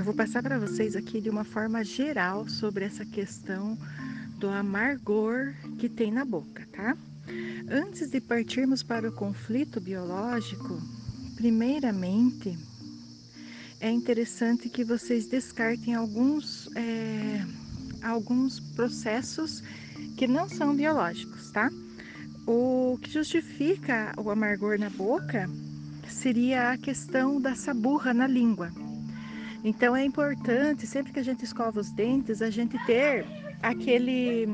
Eu vou passar para vocês aqui de uma forma geral sobre essa questão do amargor que tem na boca, tá? Antes de partirmos para o conflito biológico, primeiramente é interessante que vocês descartem alguns, é, alguns processos que não são biológicos, tá? O que justifica o amargor na boca seria a questão da saburra na língua. Então é importante, sempre que a gente escova os dentes, a gente ter aquele,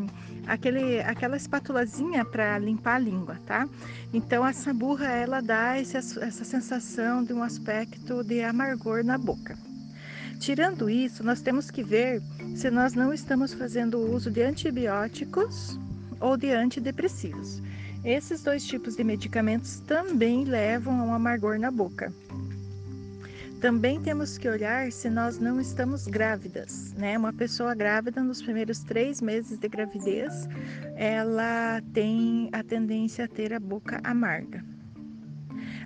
aquele, aquela espátulazinha para limpar a língua, tá? Então a saburra ela dá esse, essa sensação de um aspecto de amargor na boca. Tirando isso, nós temos que ver se nós não estamos fazendo uso de antibióticos ou de antidepressivos. Esses dois tipos de medicamentos também levam a um amargor na boca. Também temos que olhar se nós não estamos grávidas, né? Uma pessoa grávida nos primeiros três meses de gravidez, ela tem a tendência a ter a boca amarga.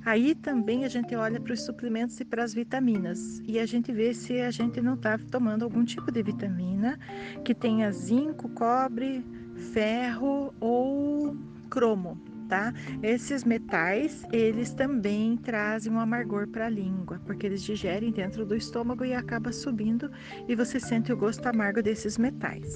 Aí também a gente olha para os suplementos e para as vitaminas e a gente vê se a gente não está tomando algum tipo de vitamina que tenha zinco, cobre, ferro ou cromo tá? Esses metais, eles também trazem um amargor para a língua, porque eles digerem dentro do estômago e acaba subindo e você sente o gosto amargo desses metais.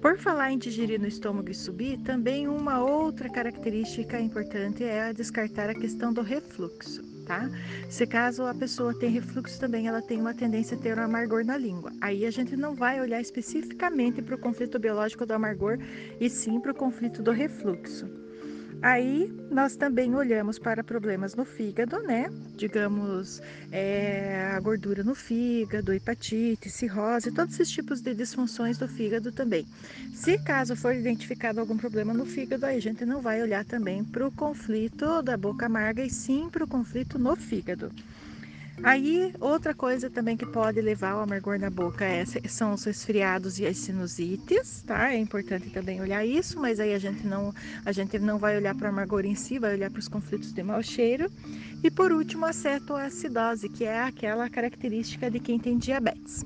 Por falar em digerir no estômago e subir, também uma outra característica importante é descartar a questão do refluxo, tá? Se caso a pessoa tem refluxo também, ela tem uma tendência a ter um amargor na língua. Aí a gente não vai olhar especificamente para o conflito biológico do amargor e sim para o conflito do refluxo. Aí nós também olhamos para problemas no fígado, né? Digamos, é, a gordura no fígado, hepatite, cirrose, todos esses tipos de disfunções do fígado também. Se caso for identificado algum problema no fígado, aí a gente não vai olhar também para o conflito da boca amarga e sim para o conflito no fígado. Aí, outra coisa também que pode levar ao amargor na boca é, são os resfriados e as sinusites, tá? É importante também olhar isso, mas aí a gente não, a gente não vai olhar para o amargor em si, vai olhar para os conflitos de mau cheiro. E por último, a cetoacidose, que é aquela característica de quem tem diabetes.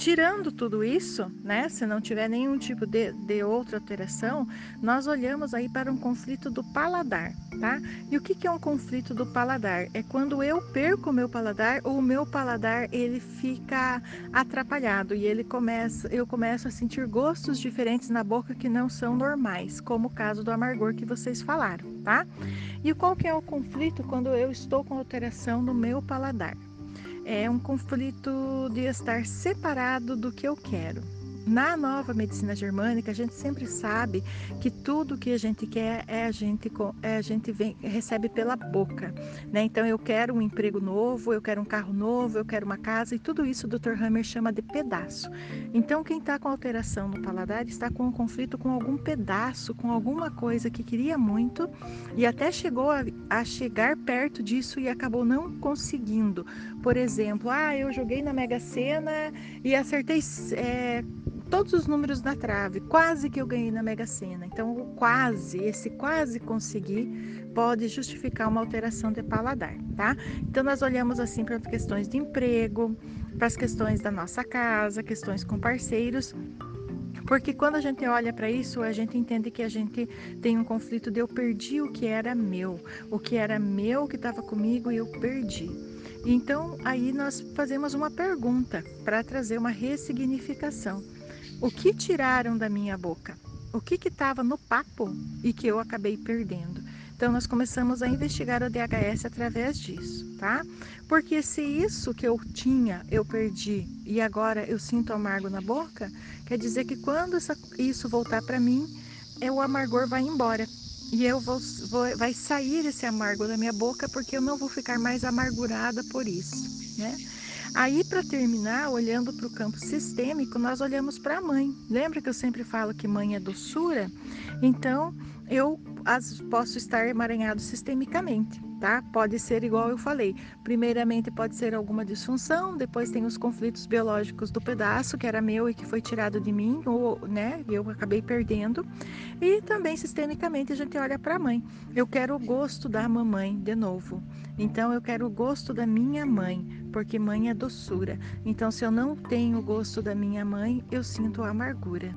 Tirando tudo isso, né, se não tiver nenhum tipo de, de outra alteração, nós olhamos aí para um conflito do paladar, tá? E o que, que é um conflito do paladar? É quando eu perco o meu paladar ou o meu paladar ele fica atrapalhado e ele começa, eu começo a sentir gostos diferentes na boca que não são normais, como o caso do amargor que vocês falaram, tá? E qual que é o conflito quando eu estou com alteração no meu paladar? É um conflito de estar separado do que eu quero. Na nova medicina germânica, a gente sempre sabe que tudo que a gente quer é a gente, é a gente vem, recebe pela boca. Né? Então, eu quero um emprego novo, eu quero um carro novo, eu quero uma casa, e tudo isso o Dr. Hammer chama de pedaço. Então, quem está com alteração no paladar está com um conflito com algum pedaço, com alguma coisa que queria muito e até chegou a, a chegar perto disso e acabou não conseguindo. Por exemplo, ah, eu joguei na Mega Sena e acertei. É, todos os números da trave, quase que eu ganhei na Mega Sena. Então, o quase, esse quase conseguir, pode justificar uma alteração de paladar, tá? Então, nós olhamos assim para questões de emprego, para as questões da nossa casa, questões com parceiros. Porque quando a gente olha para isso, a gente entende que a gente tem um conflito de eu perdi o que era meu, o que era meu que estava comigo e eu perdi. Então, aí nós fazemos uma pergunta para trazer uma ressignificação. O que tiraram da minha boca? O que estava no papo e que eu acabei perdendo? Então, nós começamos a investigar o DHS através disso, tá? Porque se isso que eu tinha eu perdi e agora eu sinto amargo na boca, quer dizer que quando essa, isso voltar para mim, é, o amargor vai embora. E eu vou, vou, vai sair esse amargo da minha boca porque eu não vou ficar mais amargurada por isso, né? Aí, para terminar, olhando para o campo sistêmico, nós olhamos para a mãe. Lembra que eu sempre falo que mãe é doçura? Então, eu as, posso estar emaranhado sistemicamente. tá? Pode ser igual eu falei. Primeiramente pode ser alguma disfunção, depois tem os conflitos biológicos do pedaço que era meu e que foi tirado de mim, ou, né, eu acabei perdendo. E também sistemicamente a gente olha para a mãe. Eu quero o gosto da mamãe de novo. Então eu quero o gosto da minha mãe, porque mãe é doçura. Então se eu não tenho o gosto da minha mãe, eu sinto amargura.